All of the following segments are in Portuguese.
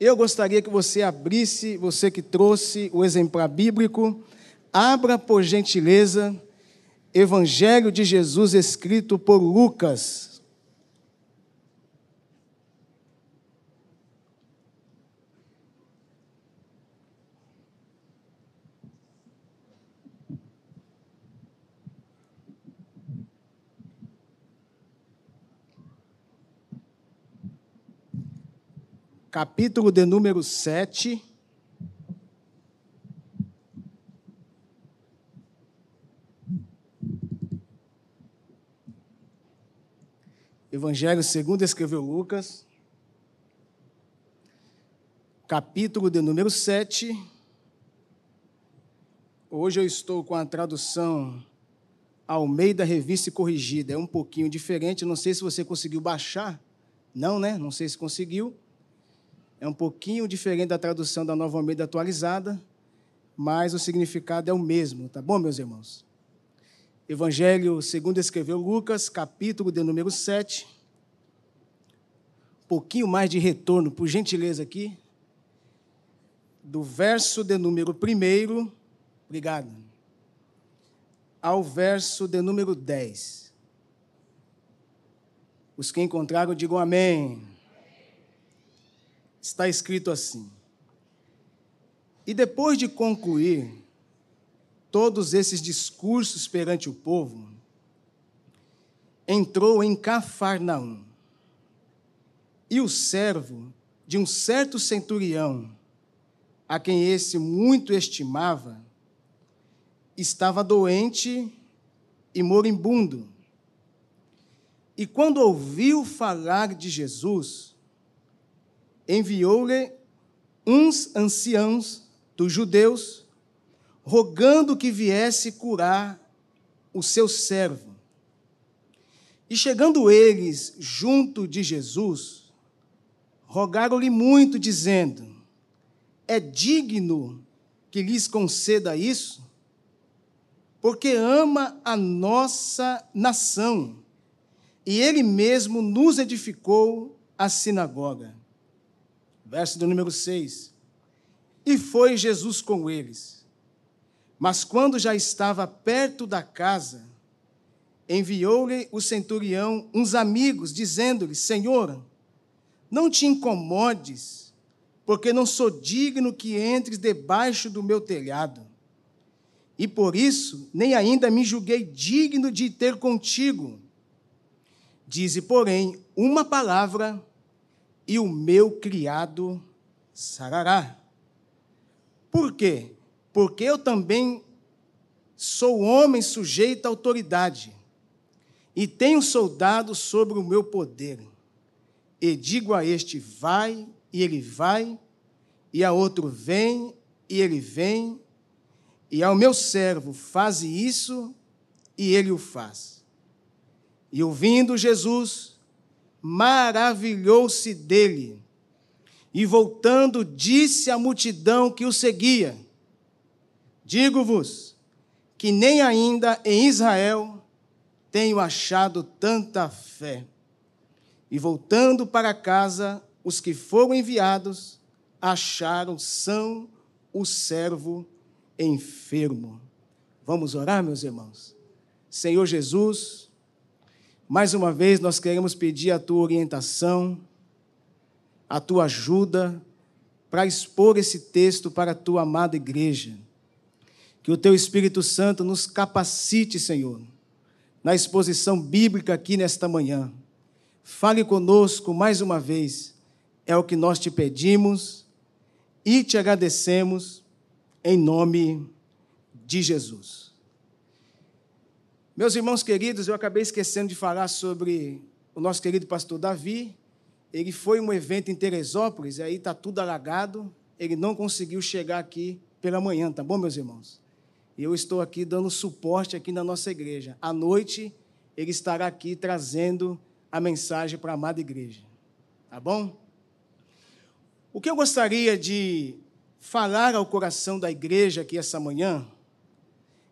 Eu gostaria que você abrisse, você que trouxe o exemplar bíblico, abra por gentileza Evangelho de Jesus escrito por Lucas, capítulo de número 7. Evangelho segundo escreveu Lucas, capítulo de número 7. Hoje eu estou com a tradução Almeida Revista Corrigida. É um pouquinho diferente, não sei se você conseguiu baixar. Não, né? Não sei se conseguiu. É um pouquinho diferente da tradução da Nova Almeida atualizada, mas o significado é o mesmo, tá bom, meus irmãos? Evangelho segundo escreveu Lucas, capítulo de número 7. Um pouquinho mais de retorno, por gentileza aqui. Do verso de número 1, obrigado, ao verso de número 10. Os que encontraram, digam amém está escrito assim: E depois de concluir todos esses discursos perante o povo, entrou em Cafarnaum. E o servo de um certo centurião, a quem esse muito estimava, estava doente e moribundo. E quando ouviu falar de Jesus, enviou-lhe uns anciãos dos judeus, rogando que viesse curar o seu servo. E chegando eles junto de Jesus, rogaram-lhe muito, dizendo: É digno que lhes conceda isso, porque ama a nossa nação, e ele mesmo nos edificou a sinagoga verso do número 6. E foi Jesus com eles. Mas quando já estava perto da casa, enviou-lhe o centurião uns amigos, dizendo-lhe: Senhor, não te incomodes, porque não sou digno que entres debaixo do meu telhado. E por isso nem ainda me julguei digno de ter contigo. Dize, porém, uma palavra e o meu criado sarará. Por quê? Porque eu também sou homem sujeito à autoridade e tenho soldado sobre o meu poder. E digo a este, vai, e ele vai, e a outro, vem, e ele vem, e ao meu servo, faze isso, e ele o faz. E ouvindo Jesus, maravilhou-se dele. E voltando, disse à multidão que o seguia: Digo-vos que nem ainda em Israel tenho achado tanta fé. E voltando para casa, os que foram enviados acharam são o servo enfermo. Vamos orar, meus irmãos. Senhor Jesus, mais uma vez, nós queremos pedir a tua orientação, a tua ajuda para expor esse texto para a tua amada igreja. Que o teu Espírito Santo nos capacite, Senhor, na exposição bíblica aqui nesta manhã. Fale conosco mais uma vez, é o que nós te pedimos e te agradecemos em nome de Jesus. Meus irmãos queridos, eu acabei esquecendo de falar sobre o nosso querido pastor Davi. Ele foi um evento em Teresópolis, e aí está tudo alagado. Ele não conseguiu chegar aqui pela manhã, tá bom, meus irmãos? E eu estou aqui dando suporte aqui na nossa igreja. À noite, ele estará aqui trazendo a mensagem para a amada igreja. Tá bom? O que eu gostaria de falar ao coração da igreja aqui essa manhã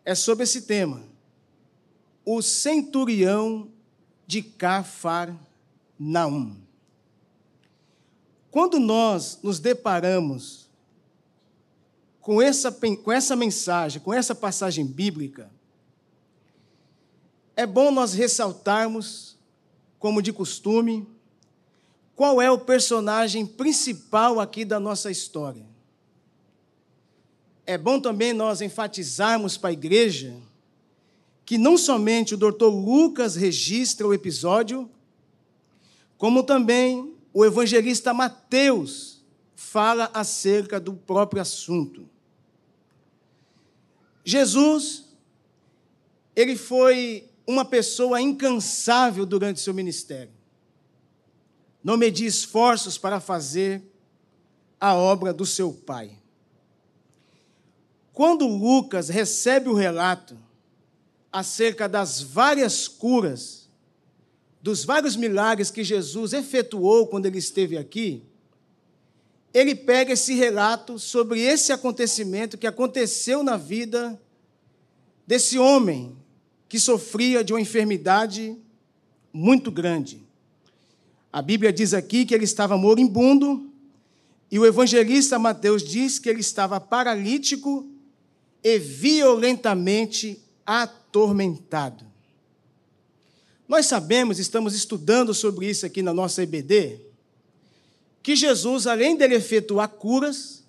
é sobre esse tema o centurião de Cafarnaum. quando nós nos deparamos com essa, com essa mensagem, com essa passagem bíblica, é bom nós ressaltarmos, como de costume, qual é o personagem principal aqui da nossa história. É bom também nós enfatizarmos para a igreja que não somente o doutor Lucas registra o episódio, como também o evangelista Mateus fala acerca do próprio assunto. Jesus, ele foi uma pessoa incansável durante seu ministério. Não media esforços para fazer a obra do seu Pai. Quando Lucas recebe o relato acerca das várias curas, dos vários milagres que Jesus efetuou quando ele esteve aqui, ele pega esse relato sobre esse acontecimento que aconteceu na vida desse homem que sofria de uma enfermidade muito grande. A Bíblia diz aqui que ele estava moribundo, e o evangelista Mateus diz que ele estava paralítico e violentamente atormentado. Nós sabemos, estamos estudando sobre isso aqui na nossa EBD, que Jesus, além dele efetuar curas,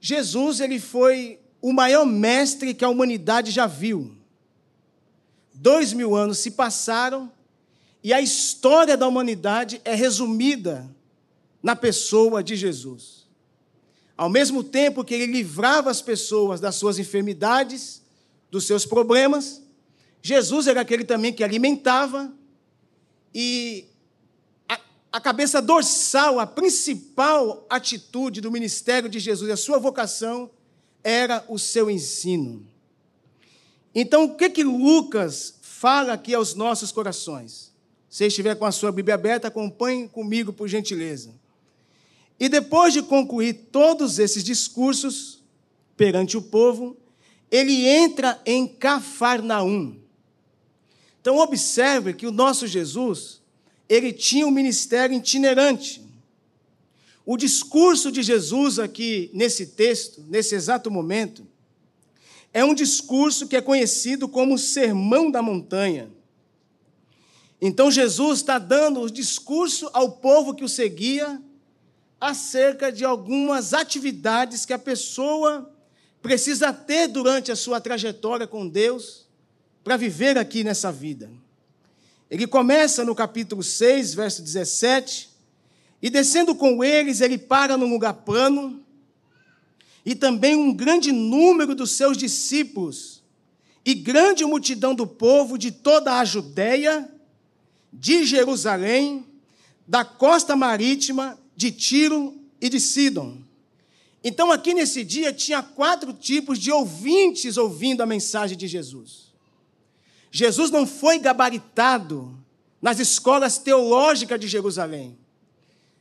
Jesus ele foi o maior mestre que a humanidade já viu. Dois mil anos se passaram e a história da humanidade é resumida na pessoa de Jesus. Ao mesmo tempo que ele livrava as pessoas das suas enfermidades, dos seus problemas. Jesus era aquele também que alimentava e a, a cabeça dorsal, a principal atitude do ministério de Jesus, a sua vocação, era o seu ensino. Então, o que que Lucas fala aqui aos nossos corações? Se estiver com a sua Bíblia aberta, acompanhe comigo, por gentileza. E depois de concluir todos esses discursos perante o povo, ele entra em Cafarnaum. Então observe que o nosso Jesus, ele tinha um ministério itinerante. O discurso de Jesus aqui nesse texto, nesse exato momento, é um discurso que é conhecido como Sermão da Montanha. Então Jesus está dando o discurso ao povo que o seguia acerca de algumas atividades que a pessoa precisa ter durante a sua trajetória com Deus para viver aqui nessa vida. Ele começa no capítulo 6, verso 17, e descendo com eles, ele para num lugar plano, e também um grande número dos seus discípulos, e grande multidão do povo de toda a Judéia, de Jerusalém, da costa marítima, de Tiro e de Sidom então, aqui nesse dia, tinha quatro tipos de ouvintes ouvindo a mensagem de Jesus. Jesus não foi gabaritado nas escolas teológicas de Jerusalém.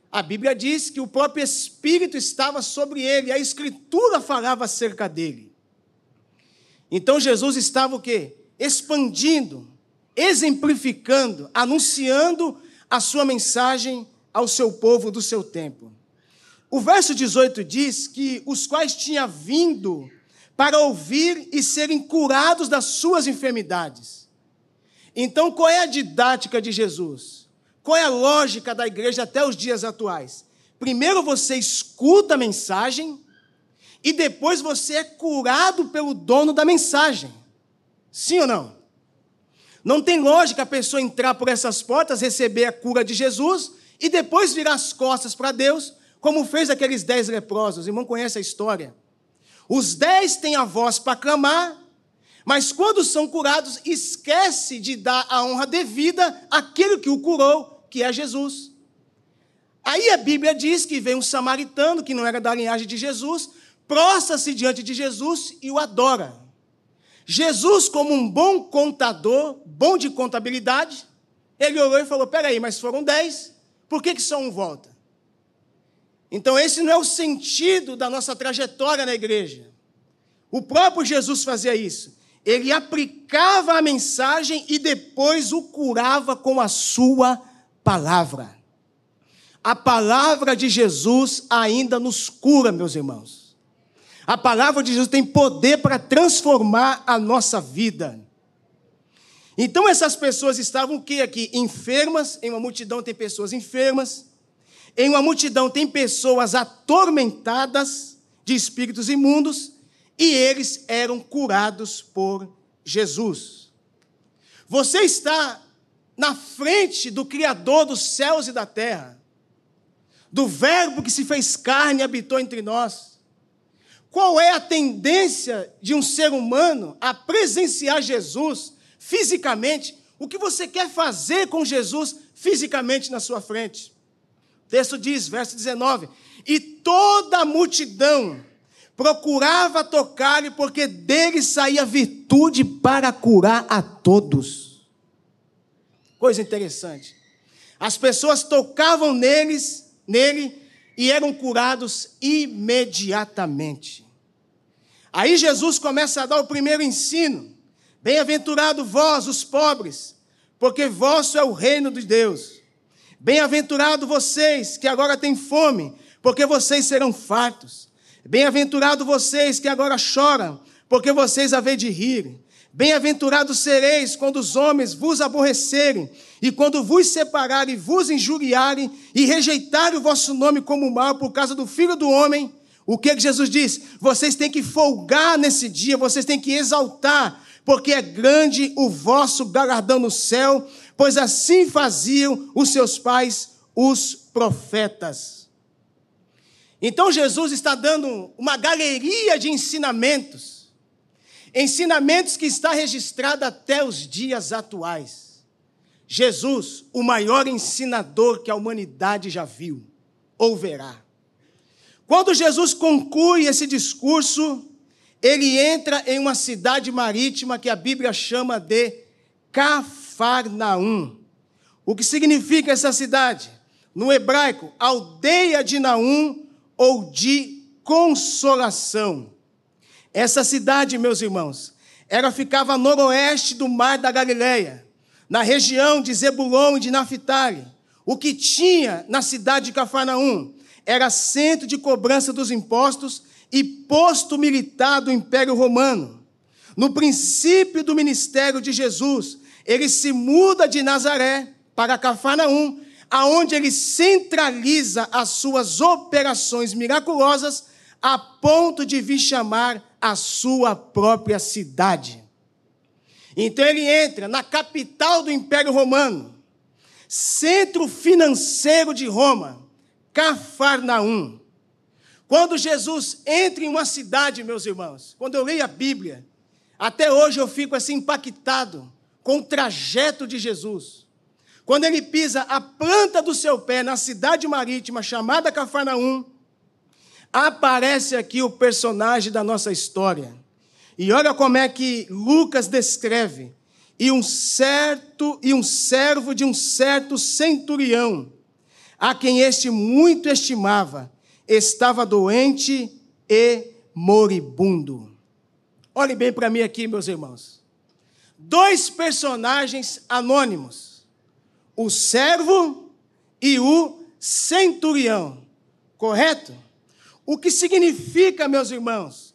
A Bíblia diz que o próprio Espírito estava sobre ele, a Escritura falava acerca dele. Então Jesus estava o quê? Expandindo, exemplificando, anunciando a sua mensagem ao seu povo do seu tempo. O verso 18 diz que os quais tinha vindo para ouvir e serem curados das suas enfermidades. Então, qual é a didática de Jesus? Qual é a lógica da igreja até os dias atuais? Primeiro você escuta a mensagem e depois você é curado pelo dono da mensagem. Sim ou não? Não tem lógica a pessoa entrar por essas portas, receber a cura de Jesus e depois virar as costas para Deus como fez aqueles dez leprosos. O irmão conhece a história. Os dez têm a voz para clamar, mas quando são curados, esquece de dar a honra devida àquele que o curou, que é Jesus. Aí a Bíblia diz que vem um samaritano, que não era da linhagem de Jesus, prostra-se diante de Jesus e o adora. Jesus, como um bom contador, bom de contabilidade, ele olhou e falou: peraí, mas foram dez, por que, que só um volta? Então, esse não é o sentido da nossa trajetória na igreja. O próprio Jesus fazia isso. Ele aplicava a mensagem e depois o curava com a sua palavra. a palavra de Jesus ainda nos cura, meus irmãos. A palavra de Jesus tem poder para transformar a nossa vida. Então essas pessoas estavam o que aqui? Enfermas, em uma multidão tem pessoas enfermas, em uma multidão tem pessoas atormentadas de espíritos imundos, e eles eram curados por Jesus. Você está na frente do Criador dos céus e da terra do Verbo que se fez carne e habitou entre nós. Qual é a tendência de um ser humano a presenciar Jesus fisicamente? O que você quer fazer com Jesus fisicamente na sua frente? Texto diz, verso 19: E toda a multidão procurava tocar-lhe, porque dele saía virtude para curar a todos. Coisa interessante. As pessoas tocavam neles nele e eram curados imediatamente. Aí Jesus começa a dar o primeiro ensino: Bem-aventurado vós, os pobres, porque vosso é o reino de Deus. Bem-aventurado vocês que agora têm fome, porque vocês serão fartos. Bem-aventurado vocês que agora choram, porque vocês havem de rir. Bem-aventurados sereis quando os homens vos aborrecerem, e quando vos separarem, vos injuriarem, e rejeitarem o vosso nome como mal por causa do Filho do Homem. O que, que Jesus diz? Vocês têm que folgar nesse dia, vocês têm que exaltar, porque é grande o vosso galardão no céu, pois assim faziam os seus pais, os profetas. Então Jesus está dando uma galeria de ensinamentos Ensinamentos que está registrado até os dias atuais. Jesus, o maior ensinador que a humanidade já viu ou verá. Quando Jesus conclui esse discurso, ele entra em uma cidade marítima que a Bíblia chama de Cafarnaum. O que significa essa cidade? No hebraico, aldeia de Naum ou de consolação. Essa cidade, meus irmãos, ela ficava a noroeste do mar da Galileia, na região de Zebulon e de Naphtali. O que tinha na cidade de Cafarnaum era centro de cobrança dos impostos e posto militar do Império Romano. No princípio do ministério de Jesus, ele se muda de Nazaré para Cafarnaum, aonde ele centraliza as suas operações miraculosas a ponto de vir chamar a sua própria cidade. Então ele entra na capital do Império Romano, centro financeiro de Roma, Cafarnaum. Quando Jesus entra em uma cidade, meus irmãos, quando eu leio a Bíblia, até hoje eu fico assim impactado com o trajeto de Jesus. Quando ele pisa a planta do seu pé na cidade marítima chamada Cafarnaum, aparece aqui o personagem da nossa história. E olha como é que Lucas descreve. E um certo e um servo de um certo centurião, a quem este muito estimava, estava doente e moribundo. Olhe bem para mim aqui, meus irmãos. Dois personagens anônimos: o servo e o centurião. Correto? O que significa, meus irmãos?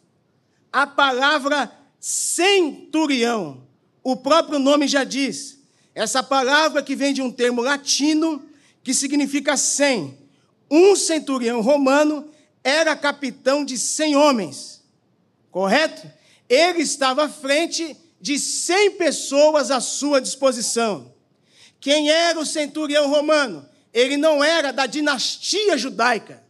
A palavra centurião. O próprio nome já diz. Essa palavra que vem de um termo latino que significa cem. Um centurião romano era capitão de cem homens. Correto? Ele estava à frente de cem pessoas à sua disposição. Quem era o centurião romano? Ele não era da dinastia judaica.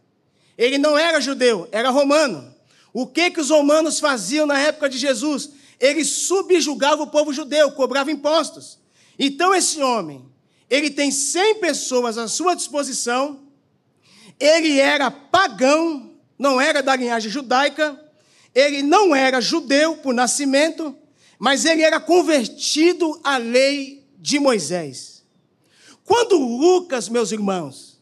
Ele não era judeu, era romano. O que, que os romanos faziam na época de Jesus? Eles subjugavam o povo judeu, cobravam impostos. Então, esse homem, ele tem 100 pessoas à sua disposição, ele era pagão, não era da linhagem judaica, ele não era judeu por nascimento, mas ele era convertido à lei de Moisés. Quando Lucas, meus irmãos,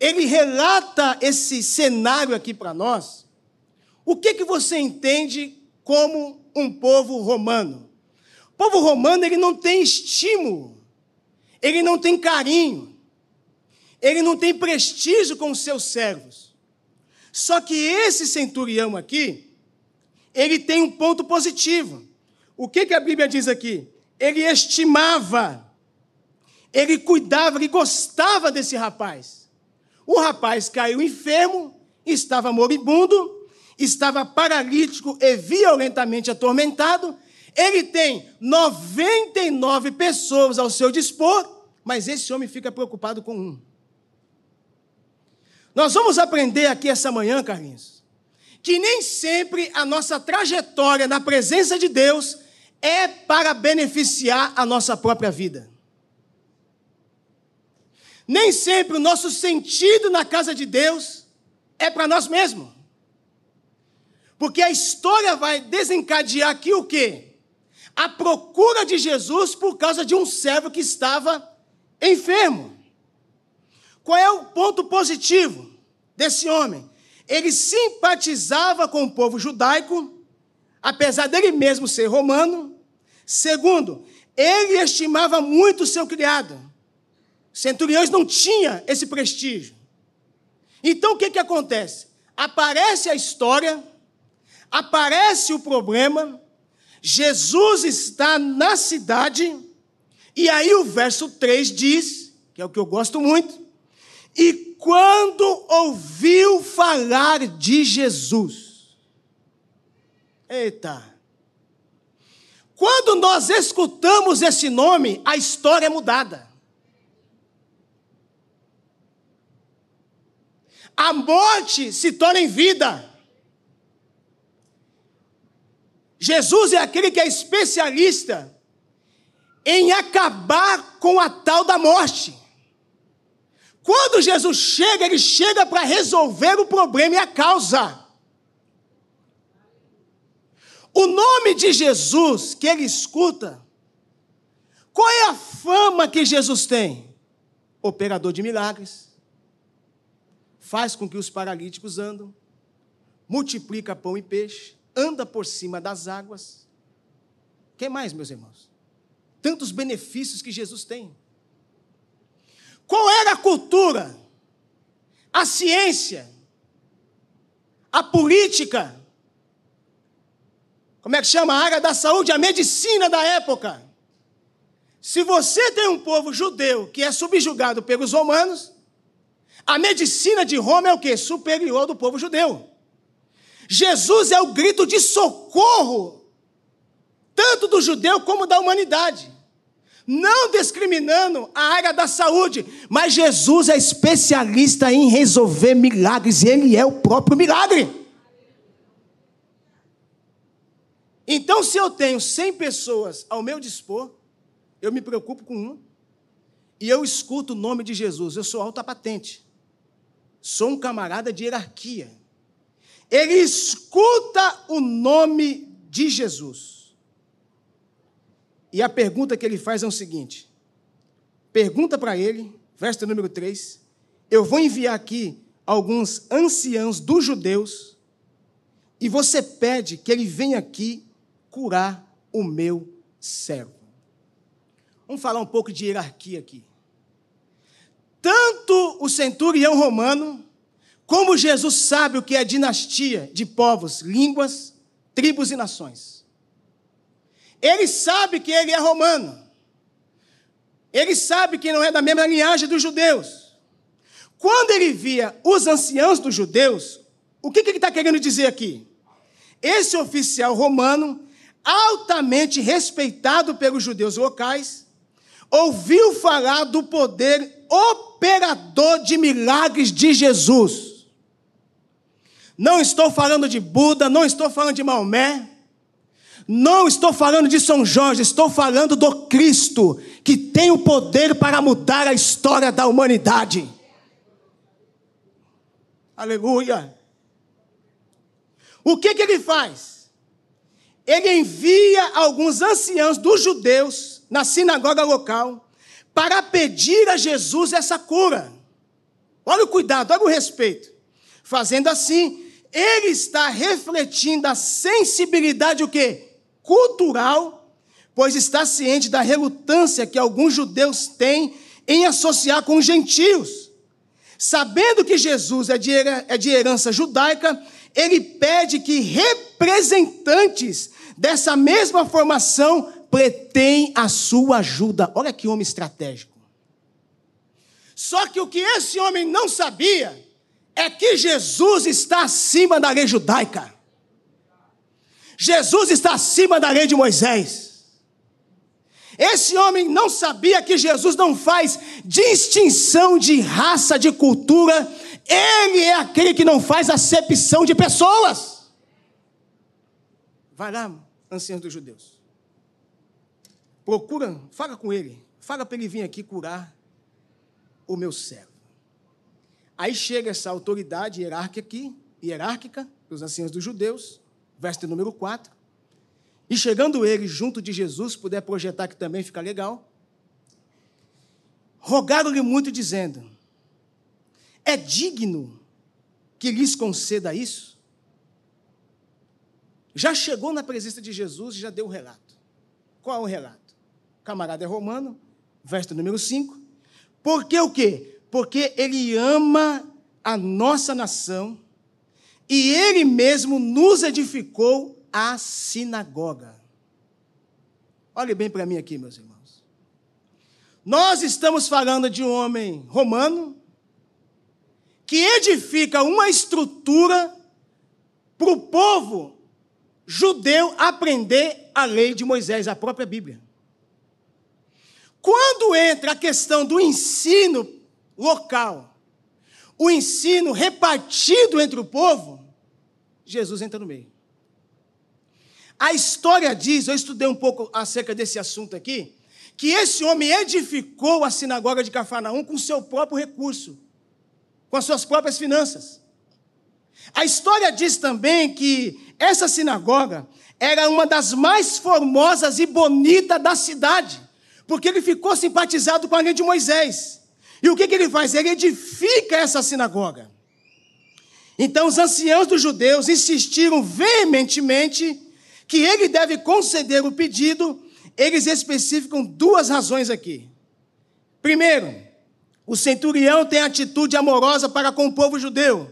ele relata esse cenário aqui para nós, o que, que você entende como um povo romano? O povo romano ele não tem estímulo, ele não tem carinho, ele não tem prestígio com os seus servos. Só que esse centurião aqui, ele tem um ponto positivo. O que, que a Bíblia diz aqui? Ele estimava, ele cuidava, ele gostava desse rapaz. O rapaz caiu enfermo, estava moribundo, estava paralítico e violentamente atormentado. Ele tem 99 pessoas ao seu dispor, mas esse homem fica preocupado com um. Nós vamos aprender aqui essa manhã, Carlinhos, que nem sempre a nossa trajetória na presença de Deus é para beneficiar a nossa própria vida. Nem sempre o nosso sentido na casa de Deus é para nós mesmos. Porque a história vai desencadear aqui o quê? A procura de Jesus por causa de um servo que estava enfermo. Qual é o ponto positivo desse homem? Ele simpatizava com o povo judaico, apesar dele mesmo ser romano. Segundo, ele estimava muito o seu criado. Centuriões não tinha esse prestígio. Então o que, que acontece? Aparece a história, aparece o problema, Jesus está na cidade, e aí o verso 3 diz, que é o que eu gosto muito, e quando ouviu falar de Jesus. Eita! Quando nós escutamos esse nome, a história é mudada. A morte se torna em vida. Jesus é aquele que é especialista em acabar com a tal da morte. Quando Jesus chega, ele chega para resolver o problema e a causa. O nome de Jesus que ele escuta, qual é a fama que Jesus tem? Operador de milagres, faz com que os paralíticos andam, multiplica pão e peixe, anda por cima das águas. O que mais, meus irmãos? Tantos benefícios que Jesus tem. Qual era a cultura, a ciência, a política, como é que chama? A área da saúde, a medicina da época. Se você tem um povo judeu que é subjugado pelos romanos, a medicina de Roma é o que? Superior do povo judeu. Jesus é o grito de socorro, tanto do judeu como da humanidade não discriminando a área da saúde, mas Jesus é especialista em resolver milagres, ele é o próprio milagre. Então, se eu tenho 100 pessoas ao meu dispor, eu me preocupo com uma, e eu escuto o nome de Jesus, eu sou alta patente, sou um camarada de hierarquia. Ele escuta o nome de Jesus. E a pergunta que ele faz é o seguinte: pergunta para ele, verso número 3, eu vou enviar aqui alguns anciãos dos judeus, e você pede que ele venha aqui curar o meu servo. Vamos falar um pouco de hierarquia aqui. Tanto o centurião romano, como Jesus sabe o que é dinastia de povos, línguas, tribos e nações. Ele sabe que ele é romano. Ele sabe que não é da mesma linhagem dos judeus. Quando ele via os anciãos dos judeus, o que, que ele está querendo dizer aqui? Esse oficial romano, altamente respeitado pelos judeus locais, ouviu falar do poder operador de milagres de Jesus. Não estou falando de Buda, não estou falando de Maomé, não estou falando de São Jorge, estou falando do Cristo, que tem o poder para mudar a história da humanidade. Aleluia. O que, que ele faz? Ele envia alguns anciãos dos judeus na sinagoga local para pedir a Jesus essa cura. Olha o cuidado, olha o respeito. Fazendo assim, ele está refletindo a sensibilidade o quê? cultural, pois está ciente da relutância que alguns judeus têm em associar com os gentios. sabendo que Jesus é de, é herança judaica, ele pede que representantes dessa mesma formação pretém a sua ajuda. Olha que homem estratégico. Só que o que esse homem não sabia é que Jesus está acima da lei judaica. Jesus está acima da lei de Moisés. Esse homem não sabia que Jesus não faz distinção de raça, de cultura. Ele é aquele que não faz acepção de pessoas. Vai lá, anciãos dos judeus. Procura, fala com ele. Fala para ele vir aqui curar o meu servo. Aí chega essa autoridade hierárquica aqui, hierárquica dos anciãos dos judeus, verso número 4. E chegando ele junto de Jesus, puder projetar que também fica legal, rogaram-lhe muito, dizendo: É digno que lhes conceda isso? Já chegou na presença de Jesus e já deu o relato. Qual é o relato? Camarada é romano, verso número 5. Porque o quê? Porque ele ama a nossa nação e ele mesmo nos edificou a sinagoga. Olhe bem para mim aqui, meus irmãos. Nós estamos falando de um homem romano que edifica uma estrutura para o povo judeu aprender a lei de Moisés, a própria Bíblia. Quando entra a questão do ensino local, o ensino repartido entre o povo, Jesus entra no meio. A história diz, eu estudei um pouco acerca desse assunto aqui, que esse homem edificou a sinagoga de Cafarnaum com seu próprio recurso, com as suas próprias finanças. A história diz também que essa sinagoga era uma das mais formosas e bonitas da cidade porque ele ficou simpatizado com a lei de Moisés. E o que, que ele faz? Ele edifica essa sinagoga. Então, os anciãos dos judeus insistiram veementemente que ele deve conceder o pedido. Eles especificam duas razões aqui. Primeiro, o centurião tem atitude amorosa para com o povo judeu.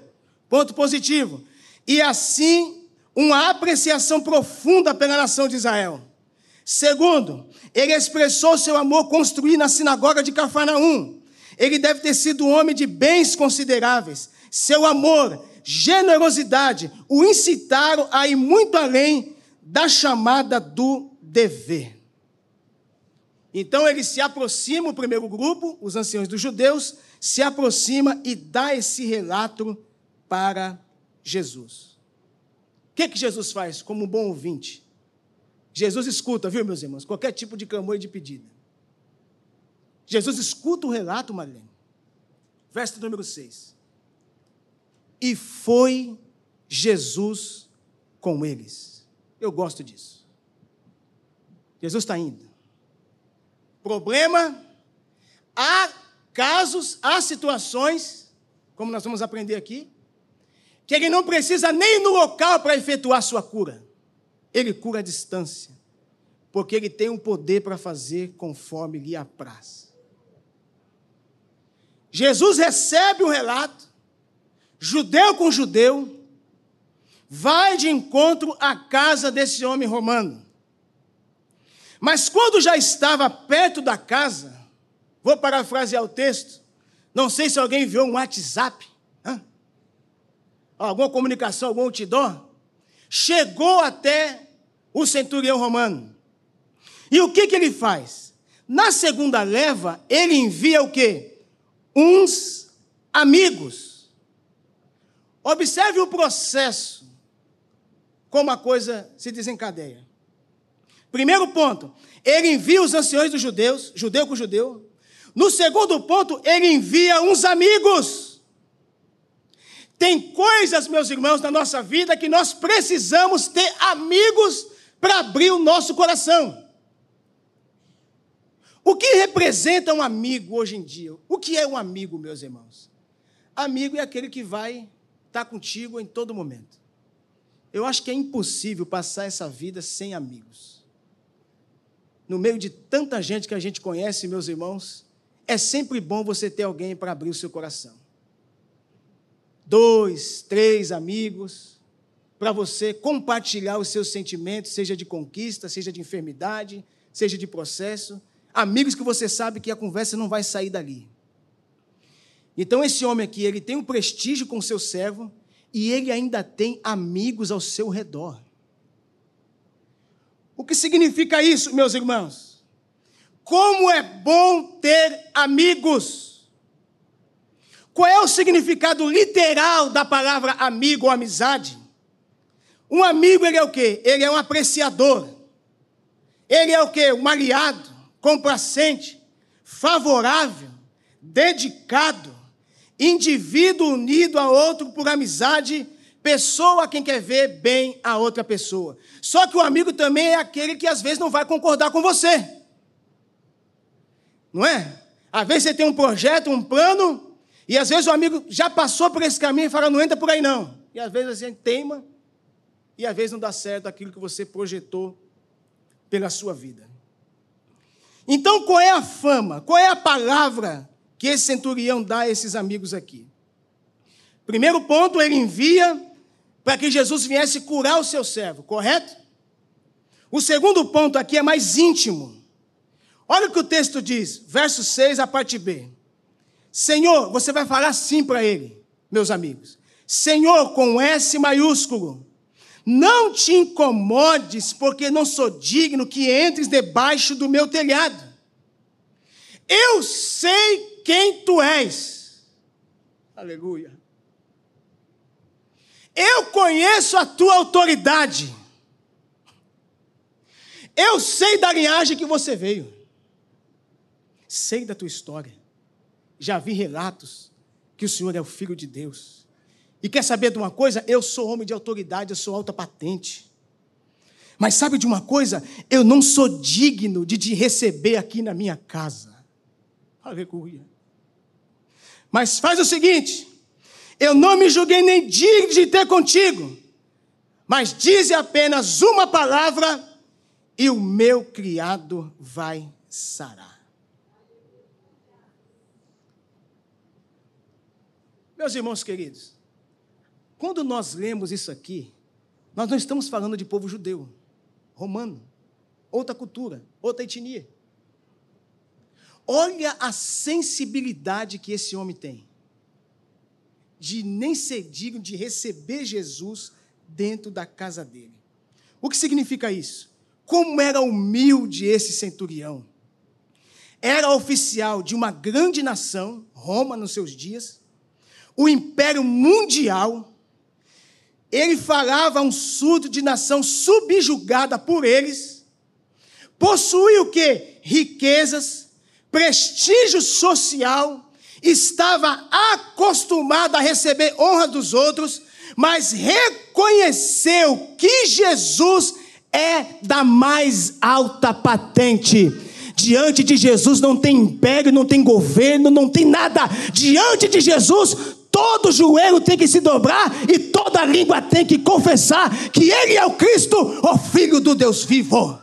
Ponto positivo. E assim, uma apreciação profunda pela nação de Israel. Segundo, ele expressou seu amor construindo a sinagoga de Cafarnaum. Ele deve ter sido um homem de bens consideráveis. Seu amor, generosidade, o incitaram a ir muito além da chamada do dever. Então ele se aproxima, o primeiro grupo, os anciãos dos judeus, se aproxima e dá esse relato para Jesus. O que, que Jesus faz como um bom ouvinte? Jesus escuta, viu, meus irmãos? Qualquer tipo de clamor e de pedido. Jesus escuta o relato, Marlene. Verso número 6. E foi Jesus com eles. Eu gosto disso. Jesus está indo. Problema, há casos, há situações, como nós vamos aprender aqui, que ele não precisa nem no local para efetuar sua cura. Ele cura a distância, porque ele tem um poder para fazer conforme lhe apraz. Jesus recebe o relato, judeu com judeu, vai de encontro à casa desse homem romano. Mas quando já estava perto da casa, vou parafrasear o texto, não sei se alguém viu um WhatsApp, hein? alguma comunicação, algum outdoor, chegou até o centurião romano. E o que, que ele faz? Na segunda leva, ele envia o quê? Uns amigos. Observe o processo, como a coisa se desencadeia. Primeiro ponto, ele envia os anciões dos judeus, judeu com judeu. No segundo ponto, ele envia uns amigos. Tem coisas, meus irmãos, na nossa vida que nós precisamos ter amigos para abrir o nosso coração. O que representa um amigo hoje em dia? O que é um amigo, meus irmãos? Amigo é aquele que vai estar contigo em todo momento. Eu acho que é impossível passar essa vida sem amigos. No meio de tanta gente que a gente conhece, meus irmãos, é sempre bom você ter alguém para abrir o seu coração. dois, três amigos, para você compartilhar os seus sentimentos, seja de conquista, seja de enfermidade, seja de processo. Amigos que você sabe que a conversa não vai sair dali. Então, esse homem aqui, ele tem um prestígio com o seu servo e ele ainda tem amigos ao seu redor. O que significa isso, meus irmãos? Como é bom ter amigos. Qual é o significado literal da palavra amigo ou amizade? Um amigo, ele é o quê? Ele é um apreciador. Ele é o quê? Um aliado, complacente, favorável, dedicado, indivíduo unido a outro por amizade, pessoa a quem quer ver bem a outra pessoa. Só que o amigo também é aquele que às vezes não vai concordar com você. Não é? Às vezes você tem um projeto, um plano, e às vezes o amigo já passou por esse caminho e fala, não entra por aí não. E às vezes a gente teima, e às vezes não dá certo aquilo que você projetou pela sua vida. Então, qual é a fama? Qual é a palavra que esse centurião dá a esses amigos aqui? Primeiro ponto, ele envia para que Jesus viesse curar o seu servo, correto? O segundo ponto aqui é mais íntimo. Olha o que o texto diz, verso 6, a parte B. Senhor, você vai falar assim para ele, meus amigos. Senhor, com S maiúsculo, não te incomodes, porque não sou digno que entres debaixo do meu telhado. Eu sei quem tu és. Aleluia. Eu conheço a tua autoridade. Eu sei da linhagem que você veio. Sei da tua história. Já vi relatos que o Senhor é o Filho de Deus. E quer saber de uma coisa? Eu sou homem de autoridade, eu sou alta patente. Mas sabe de uma coisa? Eu não sou digno de te receber aqui na minha casa. Aleluia. Mas faz o seguinte: eu não me julguei nem digno de ter contigo, mas dize apenas uma palavra e o meu criado vai sarar. Meus irmãos queridos, quando nós lemos isso aqui, nós não estamos falando de povo judeu, romano, outra cultura, outra etnia. Olha a sensibilidade que esse homem tem de nem ser digno de receber Jesus dentro da casa dele. O que significa isso? Como era humilde esse centurião. Era oficial de uma grande nação, Roma nos seus dias, o império mundial. Ele falava um surdo de nação subjugada por eles. Possuía o que? Riquezas, prestígio social, estava acostumado a receber honra dos outros, mas reconheceu que Jesus é da mais alta patente. Diante de Jesus não tem império, não tem governo, não tem nada. Diante de Jesus, todo joelho tem que se dobrar e toda língua tem que confessar que Ele é o Cristo, o Filho do Deus vivo.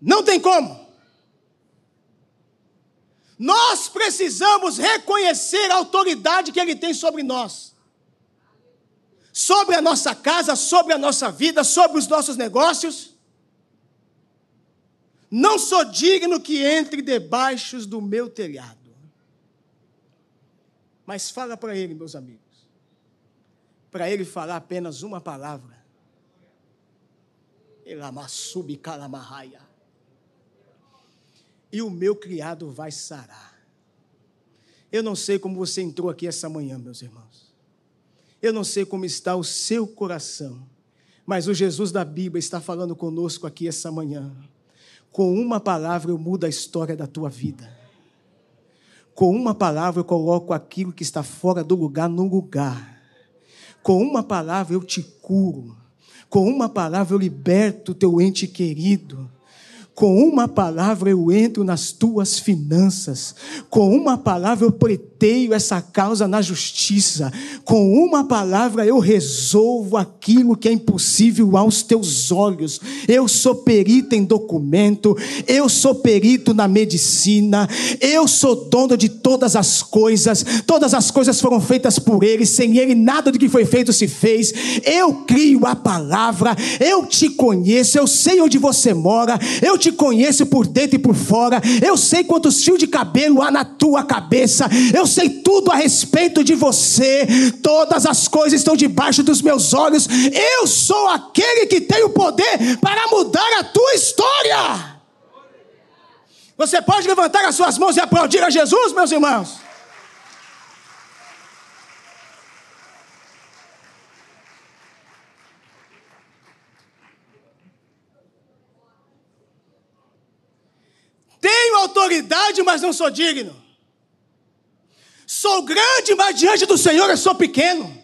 Não tem como. Nós precisamos reconhecer a autoridade que Ele tem sobre nós, sobre a nossa casa, sobre a nossa vida, sobre os nossos negócios. Não sou digno que entre debaixo do meu telhado. Mas fala para ele, meus amigos, para ele falar apenas uma palavra. Elamassubi calamahaya e o meu criado vai sarar. Eu não sei como você entrou aqui essa manhã, meus irmãos. Eu não sei como está o seu coração, mas o Jesus da Bíblia está falando conosco aqui essa manhã. Com uma palavra eu mudo a história da tua vida. Com uma palavra eu coloco aquilo que está fora do lugar no lugar. Com uma palavra eu te curo. Com uma palavra eu liberto o teu ente querido. Com uma palavra eu entro nas tuas finanças. Com uma palavra eu preteio essa causa na justiça. Com uma palavra eu resolvo aquilo que é impossível aos teus olhos. Eu sou perito em documento. Eu sou perito na medicina. Eu sou dono de todas as coisas. Todas as coisas foram feitas por Ele. Sem Ele, nada do que foi feito se fez. Eu crio a palavra. Eu te conheço. Eu sei onde você mora. Eu te te conheço por dentro e por fora. Eu sei quantos fios de cabelo há na tua cabeça. Eu sei tudo a respeito de você. Todas as coisas estão debaixo dos meus olhos. Eu sou aquele que tem o poder para mudar a tua história. Você pode levantar as suas mãos e aplaudir a Jesus, meus irmãos? Tenho autoridade, mas não sou digno. Sou grande, mas diante do Senhor eu sou pequeno.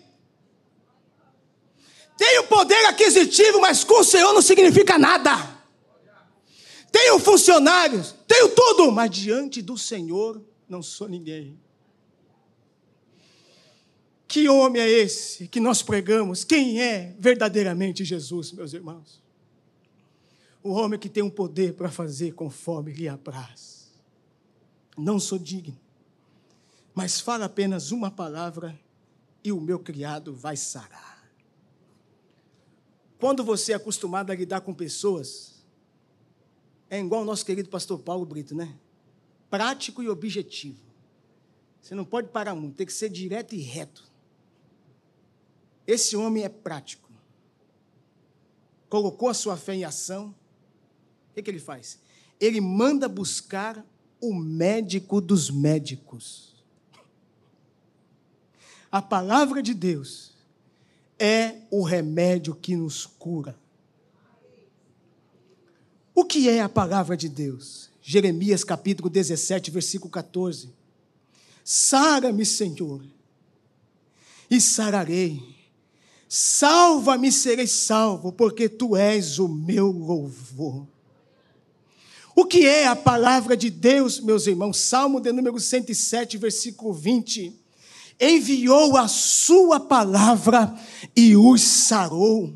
Tenho poder aquisitivo, mas com o Senhor não significa nada. Tenho funcionários, tenho tudo, mas diante do Senhor não sou ninguém. Que homem é esse que nós pregamos? Quem é verdadeiramente Jesus, meus irmãos? o homem que tem um poder para fazer conforme lhe apraz. Não sou digno, mas fala apenas uma palavra e o meu criado vai sarar. Quando você é acostumado a lidar com pessoas, é igual o nosso querido pastor Paulo Brito, né? Prático e objetivo. Você não pode parar muito, tem que ser direto e reto. Esse homem é prático. Colocou a sua fé em ação o que, que ele faz? Ele manda buscar o médico dos médicos. A palavra de Deus é o remédio que nos cura. O que é a palavra de Deus? Jeremias capítulo 17, versículo 14. Sara-me, Senhor, e sararei. Salva-me, serei salvo, porque tu és o meu louvor. O que é a palavra de Deus, meus irmãos? Salmo de número 107, versículo 20. Enviou a sua palavra e os sarou,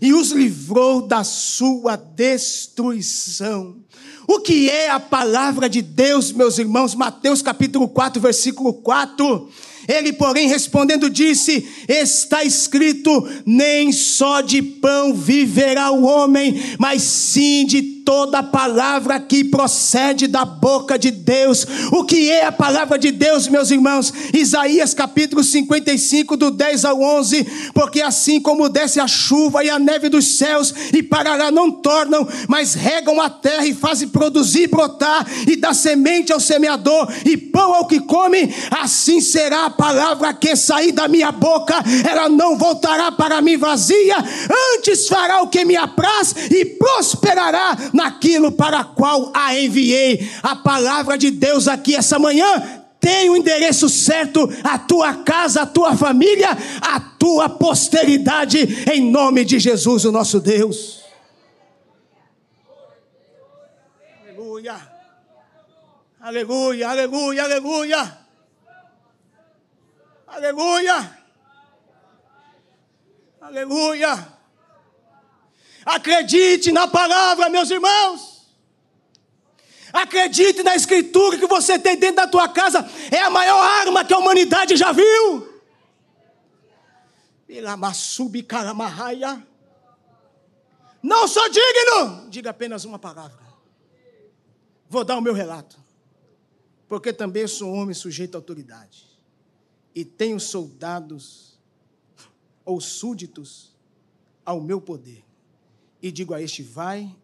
e os livrou da sua destruição. O que é a palavra de Deus, meus irmãos? Mateus capítulo 4, versículo 4. Ele, porém, respondendo, disse: Está escrito: nem só de pão viverá o homem, mas sim de toda palavra que procede da boca de Deus. O que é a palavra de Deus, meus irmãos? Isaías capítulo 55, do 10 ao 11. Porque assim como desce a chuva e a neve dos céus, e para lá não tornam, mas regam a terra e fazem produzir brotar, e dá semente ao semeador e pão ao que come, assim será a palavra que sair da minha boca, ela não voltará para mim vazia, antes fará o que me apraz e prosperará naquilo para qual a enviei. A palavra de Deus aqui essa manhã tem o endereço certo, a tua casa, a tua família, a tua posteridade, em nome de Jesus, o nosso Deus. Aleluia, aleluia, aleluia, aleluia, aleluia, aleluia. Acredite na palavra, meus irmãos. Acredite na escritura que você tem dentro da tua casa. É a maior arma que a humanidade já viu. Não sou digno. Diga apenas uma palavra. Vou dar o meu relato. Porque também sou homem sujeito à autoridade. E tenho soldados ou súditos ao meu poder e digo a este vai,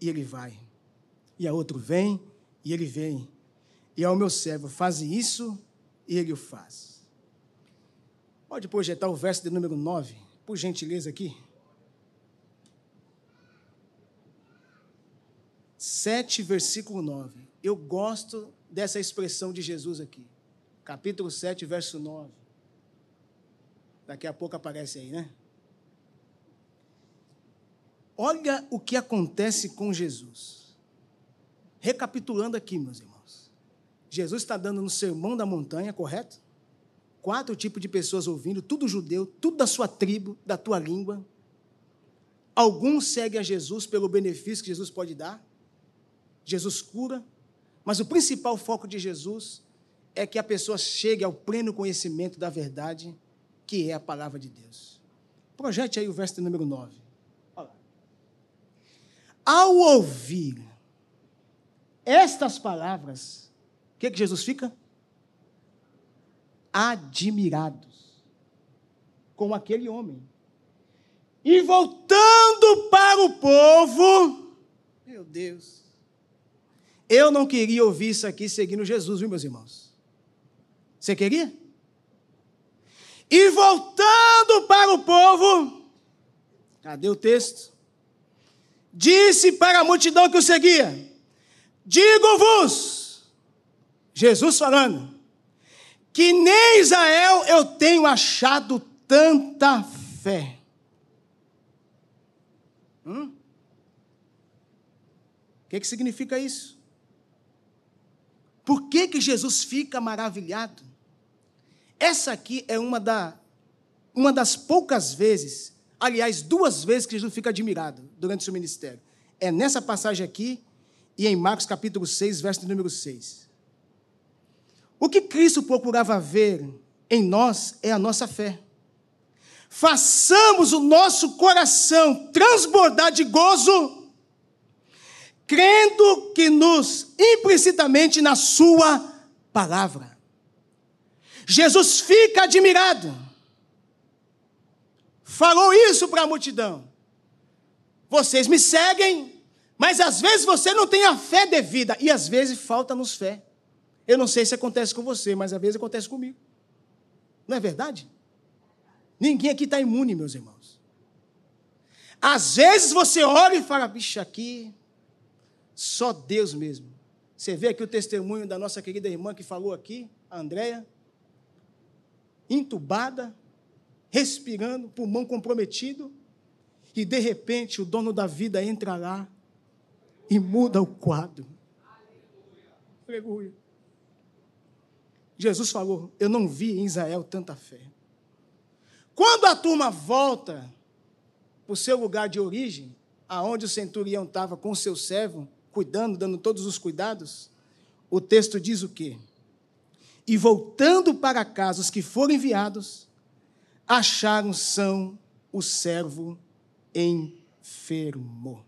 e ele vai. E a outro vem, e ele vem. E ao meu servo, faz isso, e ele o faz. Pode projetar o verso de número 9, por gentileza aqui. 7, versículo 9. Eu gosto dessa expressão de Jesus aqui. Capítulo 7, verso 9. Daqui a pouco aparece aí, né? Olha o que acontece com Jesus. Recapitulando aqui, meus irmãos. Jesus está dando no sermão da montanha, correto? Quatro tipos de pessoas ouvindo, tudo judeu, tudo da sua tribo, da tua língua. Alguns seguem a Jesus pelo benefício que Jesus pode dar. Jesus cura, mas o principal foco de Jesus é que a pessoa chegue ao pleno conhecimento da verdade, que é a palavra de Deus. Projete aí o verso número 9. Ao ouvir estas palavras, o que, que Jesus fica? Admirados com aquele homem. E voltando para o povo, meu Deus, eu não queria ouvir isso aqui seguindo Jesus, viu, meus irmãos? Você queria? E voltando para o povo, cadê o texto? Disse para a multidão que o seguia: Digo-vos, Jesus falando, que nem Israel eu tenho achado tanta fé. Hum? O que, que significa isso? Por que, que Jesus fica maravilhado? Essa aqui é uma, da, uma das poucas vezes, aliás, duas vezes que Jesus fica admirado durante o seu ministério. É nessa passagem aqui e em Marcos capítulo 6, verso número 6. O que Cristo procurava ver em nós é a nossa fé. Façamos o nosso coração transbordar de gozo, crendo que nos implicitamente na Sua palavra. Jesus fica admirado. Falou isso para a multidão. Vocês me seguem, mas às vezes você não tem a fé devida e às vezes falta-nos fé. Eu não sei se acontece com você, mas às vezes acontece comigo. Não é verdade? Ninguém aqui está imune, meus irmãos. Às vezes você olha e fala, bicho, aqui, só Deus mesmo. Você vê aqui o testemunho da nossa querida irmã que falou aqui, a Andréia entubada, respirando, pulmão comprometido, e de repente o dono da vida entra lá e muda o quadro. Aleluia. Jesus falou: Eu não vi em Israel tanta fé. Quando a turma volta para o seu lugar de origem, aonde o centurião estava com o seu servo, cuidando, dando todos os cuidados, o texto diz o quê? E voltando para casa, os que foram enviados, acharam são o servo enfermo.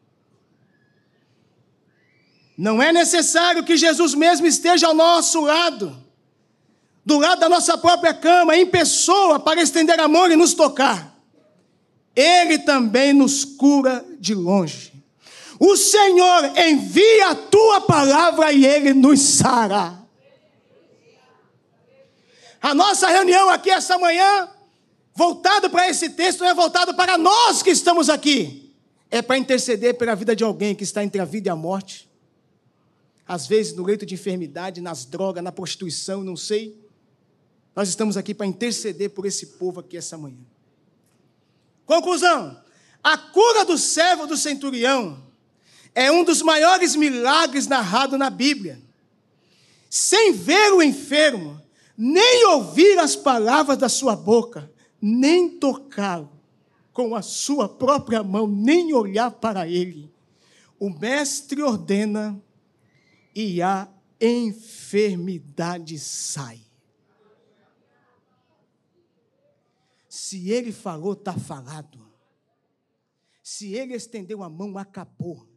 Não é necessário que Jesus mesmo esteja ao nosso lado, do lado da nossa própria cama, em pessoa, para estender a mão e nos tocar. Ele também nos cura de longe. O Senhor envia a tua palavra e ele nos sará. A nossa reunião aqui essa manhã, voltado para esse texto, não é voltado para nós que estamos aqui. É para interceder pela vida de alguém que está entre a vida e a morte. Às vezes no leito de enfermidade, nas drogas, na prostituição, não sei. Nós estamos aqui para interceder por esse povo aqui essa manhã. Conclusão: a cura do servo do centurião é um dos maiores milagres narrados na Bíblia. Sem ver o enfermo, nem ouvir as palavras da sua boca, nem tocá-lo com a sua própria mão, nem olhar para ele. O mestre ordena e a enfermidade sai. Se ele falou, está falado. Se ele estendeu a mão, acabou.